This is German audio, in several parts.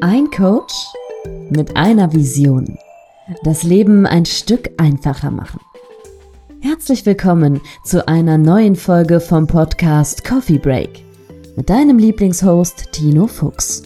Ein Coach mit einer Vision. Das Leben ein Stück einfacher machen. Herzlich willkommen zu einer neuen Folge vom Podcast Coffee Break mit deinem Lieblingshost Tino Fuchs.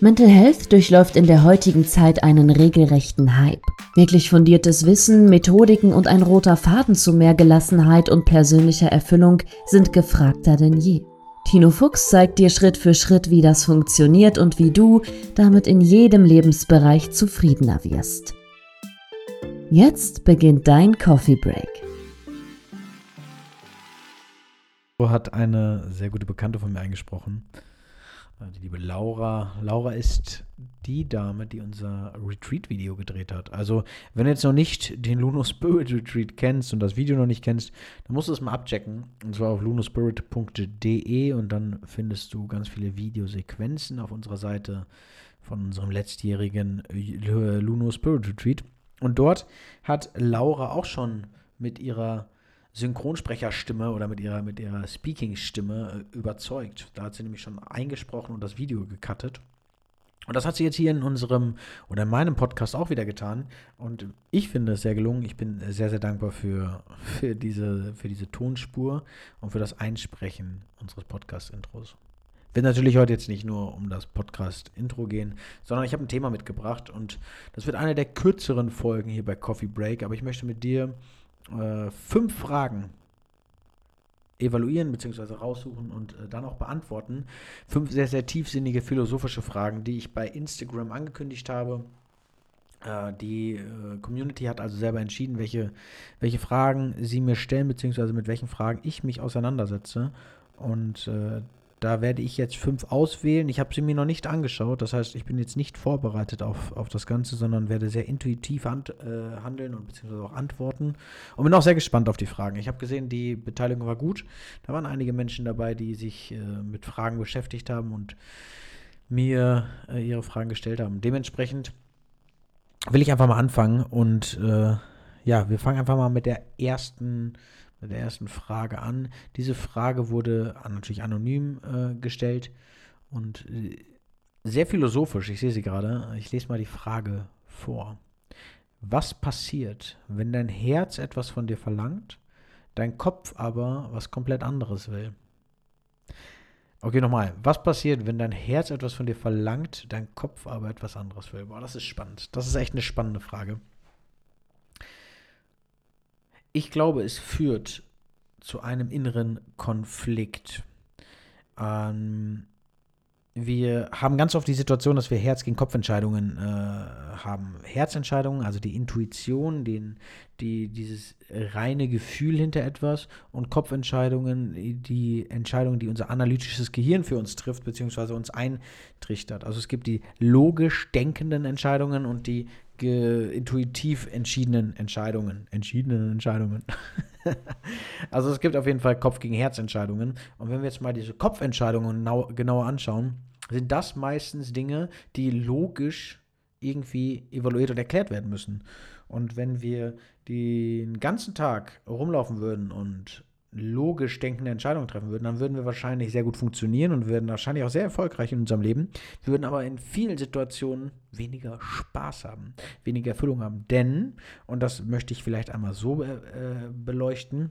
Mental Health durchläuft in der heutigen Zeit einen regelrechten Hype. Wirklich fundiertes Wissen, Methodiken und ein roter Faden zu mehr Gelassenheit und persönlicher Erfüllung sind gefragter denn je. Tino Fuchs zeigt dir Schritt für Schritt, wie das funktioniert und wie du damit in jedem Lebensbereich zufriedener wirst. Jetzt beginnt dein Coffee Break. Hat eine sehr gute Bekannte von mir eingesprochen. Die liebe Laura. Laura ist die Dame, die unser Retreat-Video gedreht hat. Also, wenn du jetzt noch nicht den Luno Spirit Retreat kennst und das Video noch nicht kennst, dann musst du es mal abchecken. Und zwar auf lunospirit.de und dann findest du ganz viele Videosequenzen auf unserer Seite von unserem letztjährigen Luno Spirit Retreat. Und dort hat Laura auch schon mit ihrer Synchronsprecherstimme oder mit ihrer, mit ihrer Speaking-Stimme äh, überzeugt. Da hat sie nämlich schon eingesprochen und das Video gecuttet. Und das hat sie jetzt hier in unserem oder in meinem Podcast auch wieder getan. Und ich finde es sehr gelungen. Ich bin sehr, sehr dankbar für, für, diese, für diese Tonspur und für das Einsprechen unseres Podcast-Intros. Wird natürlich heute jetzt nicht nur um das Podcast-Intro gehen, sondern ich habe ein Thema mitgebracht und das wird eine der kürzeren Folgen hier bei Coffee Break. Aber ich möchte mit dir äh, fünf Fragen evaluieren bzw. raussuchen und äh, dann auch beantworten. Fünf sehr, sehr tiefsinnige philosophische Fragen, die ich bei Instagram angekündigt habe. Äh, die äh, Community hat also selber entschieden, welche, welche Fragen sie mir stellen, beziehungsweise mit welchen Fragen ich mich auseinandersetze. Und äh, da werde ich jetzt fünf auswählen. Ich habe sie mir noch nicht angeschaut. Das heißt, ich bin jetzt nicht vorbereitet auf, auf das Ganze, sondern werde sehr intuitiv hand, äh, handeln und beziehungsweise auch antworten. Und bin auch sehr gespannt auf die Fragen. Ich habe gesehen, die Beteiligung war gut. Da waren einige Menschen dabei, die sich äh, mit Fragen beschäftigt haben und mir äh, ihre Fragen gestellt haben. Dementsprechend will ich einfach mal anfangen und äh, ja, wir fangen einfach mal mit der ersten mit der ersten Frage an. Diese Frage wurde natürlich anonym äh, gestellt und äh, sehr philosophisch. Ich sehe sie gerade. Ich lese mal die Frage vor. Was passiert, wenn dein Herz etwas von dir verlangt, dein Kopf aber was komplett anderes will? Okay, nochmal. Was passiert, wenn dein Herz etwas von dir verlangt, dein Kopf aber etwas anderes will? Boah, das ist spannend. Das ist echt eine spannende Frage ich glaube, es führt zu einem inneren Konflikt. Ähm, wir haben ganz oft die Situation, dass wir Herz gegen Kopfentscheidungen äh, haben. Herzentscheidungen, also die Intuition, den, die, dieses reine Gefühl hinter etwas und Kopfentscheidungen, die Entscheidungen, die unser analytisches Gehirn für uns trifft, beziehungsweise uns eintrichtert. Also es gibt die logisch denkenden Entscheidungen und die intuitiv entschiedenen Entscheidungen. Entschiedenen Entscheidungen. also es gibt auf jeden Fall Kopf gegen Herz Entscheidungen. Und wenn wir jetzt mal diese Kopfentscheidungen genauer anschauen, sind das meistens Dinge, die logisch irgendwie evaluiert und erklärt werden müssen. Und wenn wir den ganzen Tag rumlaufen würden und logisch denkende Entscheidungen treffen würden, dann würden wir wahrscheinlich sehr gut funktionieren und würden wahrscheinlich auch sehr erfolgreich in unserem Leben. Wir würden aber in vielen Situationen weniger Spaß haben, weniger Erfüllung haben. Denn, und das möchte ich vielleicht einmal so äh, beleuchten,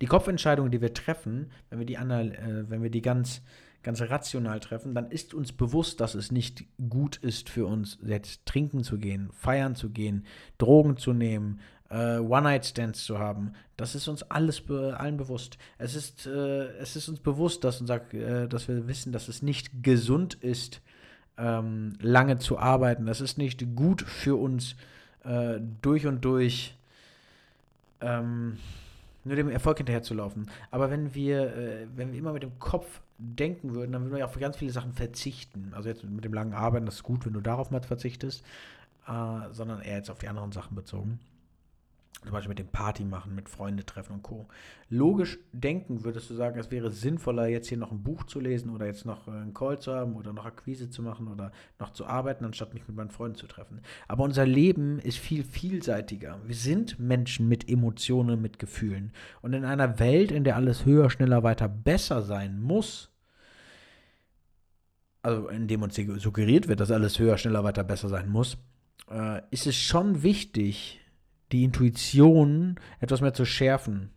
die Kopfentscheidungen, die wir treffen, wenn wir die, äh, wenn wir die ganz, ganz rational treffen, dann ist uns bewusst, dass es nicht gut ist für uns, jetzt trinken zu gehen, feiern zu gehen, Drogen zu nehmen, äh, One-Night-Stands zu haben. Das ist uns alles be allen bewusst. Es ist, äh, es ist uns bewusst, dass, unser, äh, dass wir wissen, dass es nicht gesund ist, ähm, lange zu arbeiten. Das ist nicht gut für uns äh, durch und durch. Ähm, nur dem Erfolg hinterherzulaufen. Aber wenn wir, äh, wenn wir immer mit dem Kopf denken würden, dann würden wir auf ganz viele Sachen verzichten. Also jetzt mit dem langen Arbeiten, das ist gut, wenn du darauf mal verzichtest, äh, sondern eher jetzt auf die anderen Sachen bezogen zum Beispiel mit dem Party machen, mit Freunde treffen und Co. Logisch denken würdest du sagen, es wäre sinnvoller, jetzt hier noch ein Buch zu lesen oder jetzt noch äh, einen Call zu haben oder noch Akquise zu machen oder noch zu arbeiten, anstatt mich mit meinen Freunden zu treffen. Aber unser Leben ist viel vielseitiger. Wir sind Menschen mit Emotionen, mit Gefühlen. Und in einer Welt, in der alles höher, schneller, weiter, besser sein muss, also indem uns suggeriert wird, dass alles höher, schneller, weiter, besser sein muss, äh, ist es schon wichtig, die Intuition etwas mehr zu schärfen.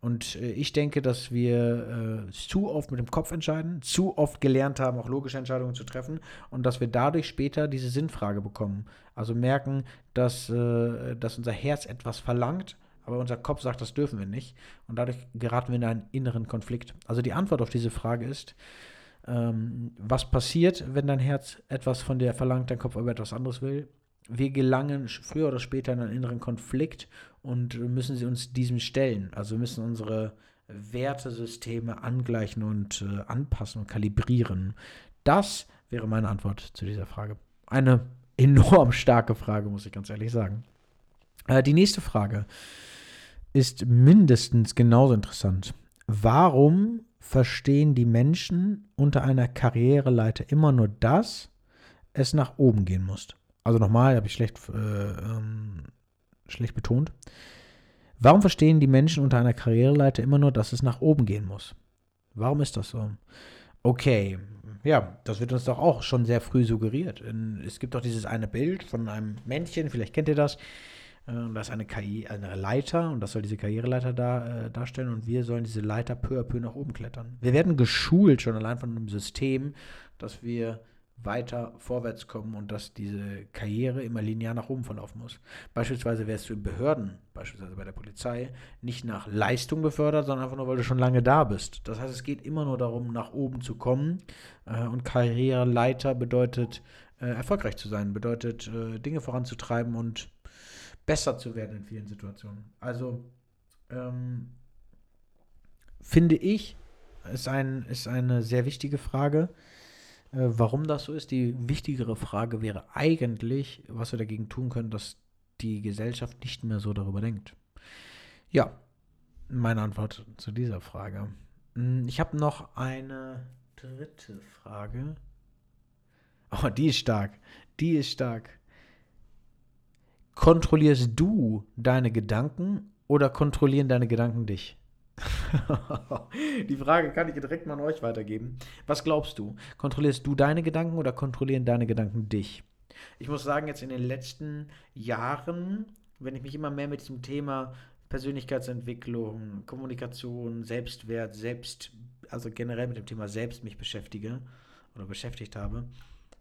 Und äh, ich denke, dass wir äh, zu oft mit dem Kopf entscheiden, zu oft gelernt haben, auch logische Entscheidungen zu treffen und dass wir dadurch später diese Sinnfrage bekommen. Also merken, dass, äh, dass unser Herz etwas verlangt, aber unser Kopf sagt, das dürfen wir nicht. Und dadurch geraten wir in einen inneren Konflikt. Also die Antwort auf diese Frage ist, ähm, was passiert, wenn dein Herz etwas von dir verlangt, dein Kopf aber etwas anderes will? Wir gelangen früher oder später in einen inneren Konflikt und müssen sie uns diesem stellen. Also müssen unsere Wertesysteme angleichen und äh, anpassen und kalibrieren. Das wäre meine Antwort zu dieser Frage. Eine enorm starke Frage, muss ich ganz ehrlich sagen. Äh, die nächste Frage ist mindestens genauso interessant. Warum verstehen die Menschen unter einer Karriereleiter immer nur das, es nach oben gehen muss? Also nochmal, habe ich schlecht, äh, ähm, schlecht betont. Warum verstehen die Menschen unter einer Karriereleiter immer nur, dass es nach oben gehen muss? Warum ist das so? Okay, ja, das wird uns doch auch schon sehr früh suggeriert. Es gibt doch dieses eine Bild von einem Männchen, vielleicht kennt ihr das. Äh, da ist eine, eine Leiter und das soll diese Karriereleiter da, äh, darstellen und wir sollen diese Leiter peu à peu nach oben klettern. Wir werden geschult schon allein von einem System, dass wir weiter vorwärts kommen und dass diese Karriere immer linear nach oben verlaufen muss. Beispielsweise wärst du in Behörden, beispielsweise bei der Polizei, nicht nach Leistung befördert, sondern einfach nur, weil du schon lange da bist. Das heißt, es geht immer nur darum, nach oben zu kommen äh, und Karriereleiter bedeutet, äh, erfolgreich zu sein, bedeutet, äh, Dinge voranzutreiben und besser zu werden in vielen Situationen. Also ähm, finde ich, ist, ein, ist eine sehr wichtige Frage. Äh, warum das so ist, die wichtigere Frage wäre eigentlich, was wir dagegen tun können, dass die Gesellschaft nicht mehr so darüber denkt. Ja, meine Antwort zu dieser Frage. Hm, ich habe noch eine dritte Frage. Oh, die ist stark. Die ist stark. Kontrollierst du deine Gedanken oder kontrollieren deine Gedanken dich? Die Frage kann ich direkt mal an euch weitergeben. Was glaubst du? Kontrollierst du deine Gedanken oder kontrollieren deine Gedanken dich? Ich muss sagen, jetzt in den letzten Jahren, wenn ich mich immer mehr mit diesem Thema Persönlichkeitsentwicklung, Kommunikation, Selbstwert, Selbst, also generell mit dem Thema Selbst mich beschäftige oder beschäftigt habe,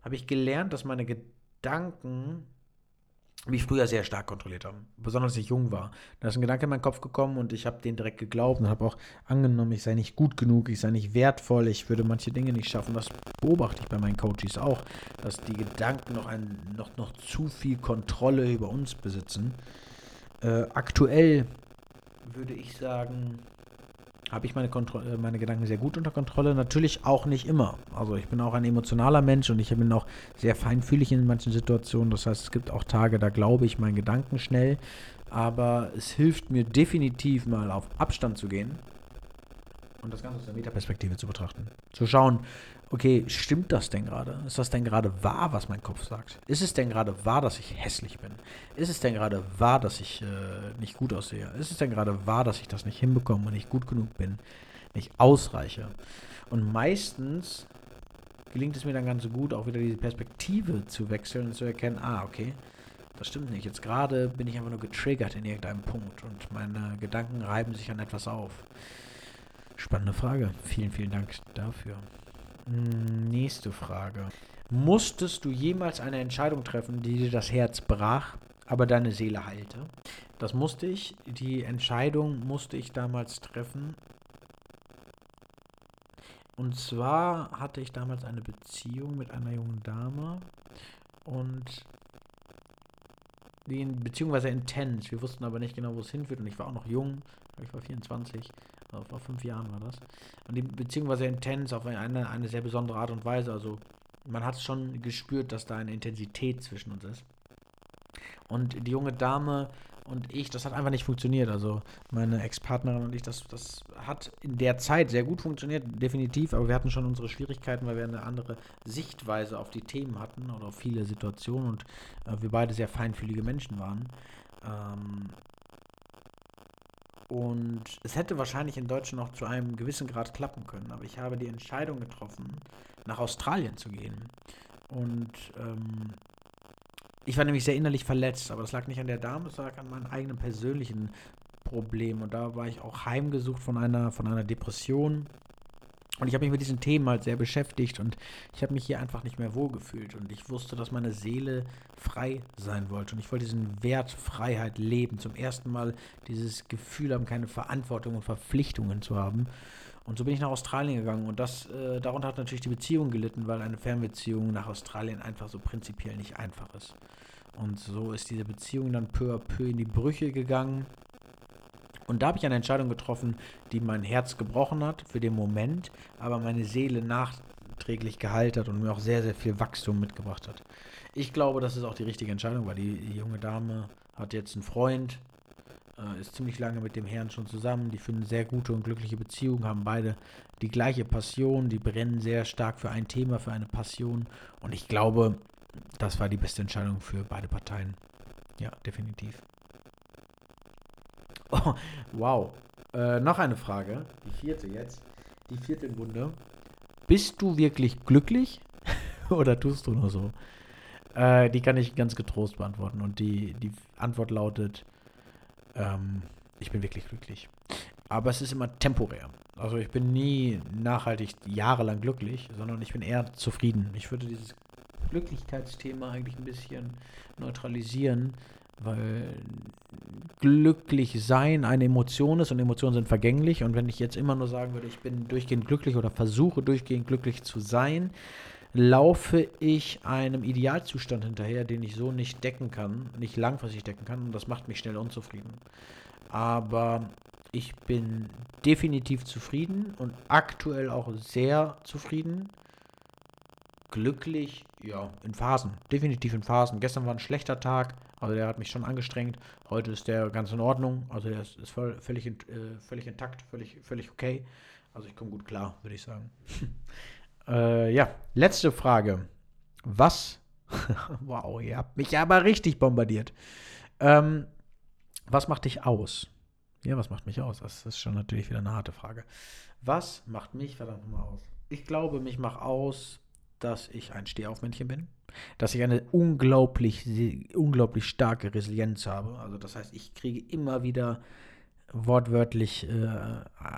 habe ich gelernt, dass meine Gedanken mich früher sehr stark kontrolliert haben, besonders als ich jung war. Da ist ein Gedanke in meinen Kopf gekommen und ich habe den direkt geglaubt und habe auch angenommen, ich sei nicht gut genug, ich sei nicht wertvoll, ich würde manche Dinge nicht schaffen. Das beobachte ich bei meinen Coaches auch, dass die Gedanken noch, ein, noch, noch zu viel Kontrolle über uns besitzen. Äh, aktuell würde ich sagen, habe ich meine, äh, meine Gedanken sehr gut unter Kontrolle. Natürlich auch nicht immer. Also ich bin auch ein emotionaler Mensch und ich bin auch sehr feinfühlig in manchen Situationen. Das heißt, es gibt auch Tage, da glaube ich meinen Gedanken schnell. Aber es hilft mir definitiv mal auf Abstand zu gehen und das Ganze aus der Metaperspektive zu betrachten. Zu schauen, okay, stimmt das denn gerade? Ist das denn gerade wahr, was mein Kopf sagt? Ist es denn gerade wahr, dass ich hässlich bin? Ist es denn gerade wahr, dass ich äh, nicht gut aussehe? Ist es denn gerade wahr, dass ich das nicht hinbekomme und nicht gut genug bin, nicht ausreiche? Und meistens gelingt es mir dann ganz gut, auch wieder diese Perspektive zu wechseln und zu erkennen, ah, okay, das stimmt nicht. Jetzt gerade bin ich einfach nur getriggert in irgendeinem Punkt und meine Gedanken reiben sich an etwas auf. Spannende Frage. Vielen, vielen Dank dafür. Hm, nächste Frage. Musstest du jemals eine Entscheidung treffen, die dir das Herz brach, aber deine Seele heilte? Das musste ich. Die Entscheidung musste ich damals treffen. Und zwar hatte ich damals eine Beziehung mit einer jungen Dame und die Beziehung war sehr intens. Wir wussten aber nicht genau, wo es hinführt und ich war auch noch jung. Ich war 24 vor fünf Jahren war das. Und die Beziehung war sehr intens, auf eine, eine sehr besondere Art und Weise. Also man hat schon gespürt, dass da eine Intensität zwischen uns ist. Und die junge Dame und ich, das hat einfach nicht funktioniert. Also meine Ex-Partnerin und ich, das, das hat in der Zeit sehr gut funktioniert, definitiv, aber wir hatten schon unsere Schwierigkeiten, weil wir eine andere Sichtweise auf die Themen hatten oder auf viele Situationen und äh, wir beide sehr feinfühlige Menschen waren. Ähm, Und es hätte wahrscheinlich in Deutschland noch zu einem gewissen Grad klappen können. Aber ich habe die Entscheidung getroffen, nach Australien zu gehen. Und ähm, ich war nämlich sehr innerlich verletzt, aber das lag nicht an der Dame, es lag an meinem eigenen persönlichen Problem. Und da war ich auch heimgesucht von einer, von einer Depression. Und ich habe mich mit diesen Themen halt sehr beschäftigt und ich habe mich hier einfach nicht mehr wohlgefühlt. Und ich wusste, dass meine Seele frei sein wollte. Und ich wollte diesen Wert Freiheit leben. Zum ersten Mal dieses Gefühl haben, keine Verantwortung und Verpflichtungen zu haben. Und so bin ich nach Australien gegangen. Und das, äh, darunter hat natürlich die Beziehung gelitten, weil eine Fernbeziehung nach Australien einfach so prinzipiell nicht einfach ist. Und so ist diese Beziehung dann peu à peu in die Brüche gegangen. Und da habe ich eine Entscheidung getroffen, die mein Herz gebrochen hat für den Moment, aber meine Seele nachträglich geheilt hat und mir auch sehr, sehr viel Wachstum mitgebracht hat. Ich glaube, das ist auch die richtige Entscheidung, weil die, junge Dame hat jetzt einen Freund, äh, ist ziemlich lange mit dem Herrn schon zusammen, die führen sehr gute und glückliche Beziehungen, haben beide die gleiche Passion, die brennen sehr stark für ein Thema, für eine Passion. Und ich glaube, das war die beste Entscheidung für beide Parteien. Ja, definitiv. Oh, wow. Äh, noch eine Frage. Die vierte jetzt. Die vierte im Bunde. Bist du wirklich glücklich oder tust du nur so? Äh, die kann ich ganz getrost beantworten. Und die, die Antwort lautet, ähm, ich bin wirklich glücklich. Aber es ist immer temporär. Also ich bin nie nachhaltig jahrelang glücklich, sondern ich bin eher zufrieden. Ich würde dieses Glücklichkeitsthema eigentlich ein bisschen neutralisieren weil glücklich sein eine Emotion ist und Emotionen sind vergänglich. Und wenn ich jetzt immer nur sagen würde, ich bin durchgehend glücklich oder versuche durchgehend glücklich zu sein, laufe ich einem Idealzustand hinterher, den ich so nicht decken kann, nicht langfristig decken kann. Und das macht mich schnell unzufrieden. Aber ich bin definitiv zufrieden und aktuell auch sehr zufrieden. Glücklich, ja, in Phasen. Definitiv in Phasen. Gestern war ein schlechter Tag, also der hat mich schon angestrengt. Heute ist der ganz in Ordnung. Also der ist, ist voll, völlig, äh, völlig intakt, völlig, völlig okay. Also ich komme gut klar, würde ich sagen. äh, ja, letzte Frage. Was? wow, ihr habt mich aber richtig bombardiert. Ähm, was macht dich aus? Ja, was macht mich aus? Das ist schon natürlich wieder eine harte Frage. Was macht mich verdammt nochmal aus? Ich glaube, mich macht aus, dass ich ein Stehaufmännchen bin, dass ich eine unglaublich, unglaublich starke Resilienz habe. Also das heißt, ich kriege immer wieder wortwörtlich äh,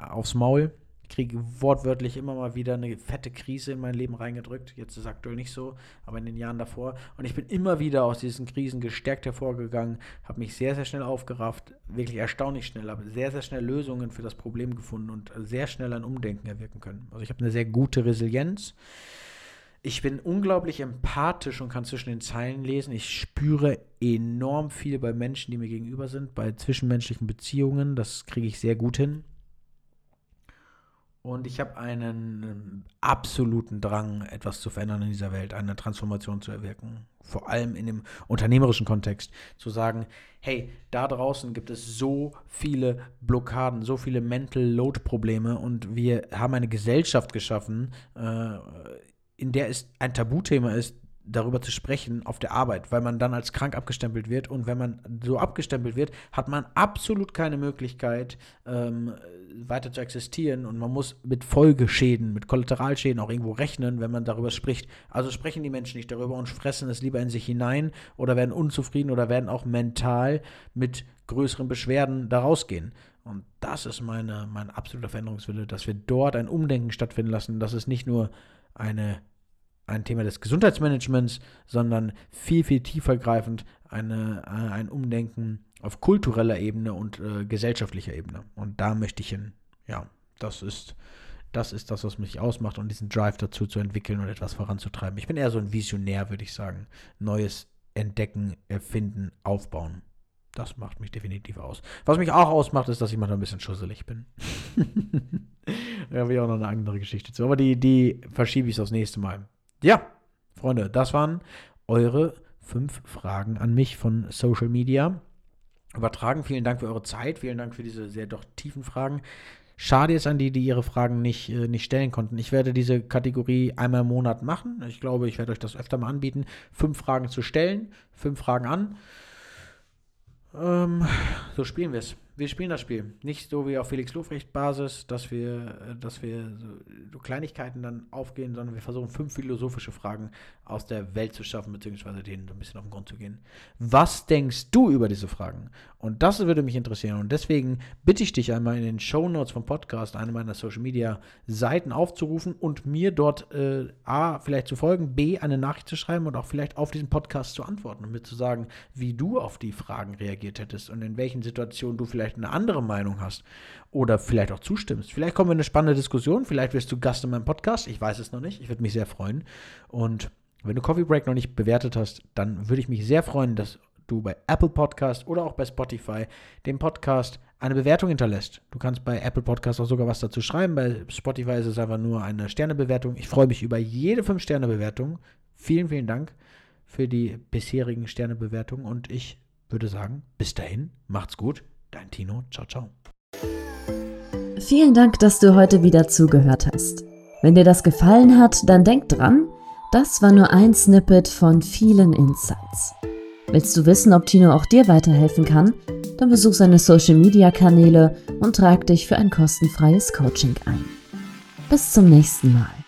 aufs Maul, kriege wortwörtlich immer mal wieder eine fette Krise in mein Leben reingedrückt. Jetzt ist es aktuell nicht so, aber in den Jahren davor. Und ich bin immer wieder aus diesen Krisen gestärkt hervorgegangen, habe mich sehr, sehr schnell aufgerafft, wirklich erstaunlich schnell, habe sehr, sehr schnell Lösungen für das Problem gefunden und sehr schnell ein Umdenken erwirken können. Also ich habe eine sehr gute Resilienz. Ich bin unglaublich empathisch und kann zwischen den Zeilen lesen. Ich spüre enorm viel bei Menschen, die mir gegenüber sind, bei zwischenmenschlichen Beziehungen. Das kriege ich sehr gut hin. Und ich habe einen ähm, absoluten Drang, etwas zu verändern in dieser Welt, eine Transformation zu erwirken. Vor allem in dem unternehmerischen Kontext. Zu sagen, hey, da draußen gibt es so viele Blockaden, so viele Mental Load Probleme und wir haben eine Gesellschaft geschaffen, äh, in der es ein Tabuthema ist, darüber zu sprechen auf der Arbeit, weil man dann als krank abgestempelt wird. Und wenn man so abgestempelt wird, hat man absolut keine Möglichkeit, ähm, weiter zu existieren. Und man muss mit Folgeschäden, mit Kollateralschäden auch irgendwo rechnen, wenn man darüber spricht. Also sprechen die Menschen nicht darüber und fressen es lieber in sich hinein oder werden unzufrieden oder werden auch mental mit größeren Beschwerden da rausgehen. Und das ist meine, mein absoluter Veränderungswille, dass wir dort ein Umdenken stattfinden lassen, dass es nicht nur eine ein Thema des Gesundheitsmanagements, sondern viel, viel tiefergreifend eine, äh, ein Umdenken auf kultureller Ebene und äh, gesellschaftlicher Ebene. Und da möchte ich hin. Ja, das ist, das ist das, was mich ausmacht und diesen Drive dazu zu entwickeln und etwas voranzutreiben. Ich bin eher so ein Visionär, würde ich sagen. Neues entdecken, erfinden, aufbauen. Das macht mich definitiv aus. Was mich auch ausmacht, ist, dass ich manchmal ein bisschen schusselig bin. da habe ich auch noch eine andere Geschichte zu. Aber die, die verschiebe ich aufs nächste Mal. Ja, Freunde, das waren eure fünf Fragen an mich von Social Media. Übertragen, vielen Dank für eure Zeit, vielen Dank für diese sehr doch tiefen Fragen. Schade jetzt an die, die ihre Fragen nicht, äh, nicht stellen konnten. Ich werde diese Kategorie einmal im Monat machen. Ich glaube, ich werde euch das öfter mal anbieten, fünf Fragen zu stellen, fünf Fragen an. Ähm, so spielen wir es. Wir spielen das Spiel. Nicht so wie auf Felix Lofrecht Basis, dass wir, äh, dass wir so Kleinigkeiten dann aufgehen, sondern wir versuchen fünf philosophische Fragen aus der Welt zu schaffen, beziehungsweise denen ein bisschen auf den Grund zu gehen. Was denkst du über diese Fragen? Und das würde mich interessieren. Und deswegen bitte ich dich einmal in den Show Notes vom Podcast eine meiner Social Media Seiten aufzurufen und mir dort äh, A, vielleicht zu folgen, B, eine Nachricht zu schreiben und auch vielleicht auf diesen Podcast zu antworten und mir zu sagen, wie du auf die Fragen reagiert hättest und in welchen Situationen du vielleicht eine andere Meinung hast oder vielleicht auch zustimmst. Vielleicht kommen wir in eine spannende Diskussion, vielleicht wirst du Gast in meinem Podcast, ich weiß es noch nicht, ich würde mich sehr freuen. Und wenn du Coffee Break noch nicht bewertet hast, dann würde ich mich sehr freuen, dass du bei Apple Podcast oder auch bei Spotify dem Podcast eine Bewertung hinterlässt. Du kannst bei Apple Podcast auch sogar was dazu schreiben. Bei Spotify ist es einfach nur eine Sternebewertung. Ich freue mich über jede 5-Sterne-Bewertung. Vielen, vielen Dank für die bisherigen Sternebewertungen und ich würde sagen, bis dahin, macht's gut. Dein Tino. Ciao, ciao. Vielen Dank, dass du heute wieder zugehört hast. Wenn dir das gefallen hat, dann denk dran, das war nur ein Snippet von vielen Insights. Willst du wissen, ob Tino auch dir weiterhelfen kann? Dann besuch seine Social Media Kanäle und trag dich für ein kostenfreies Coaching ein. Bis zum nächsten Mal.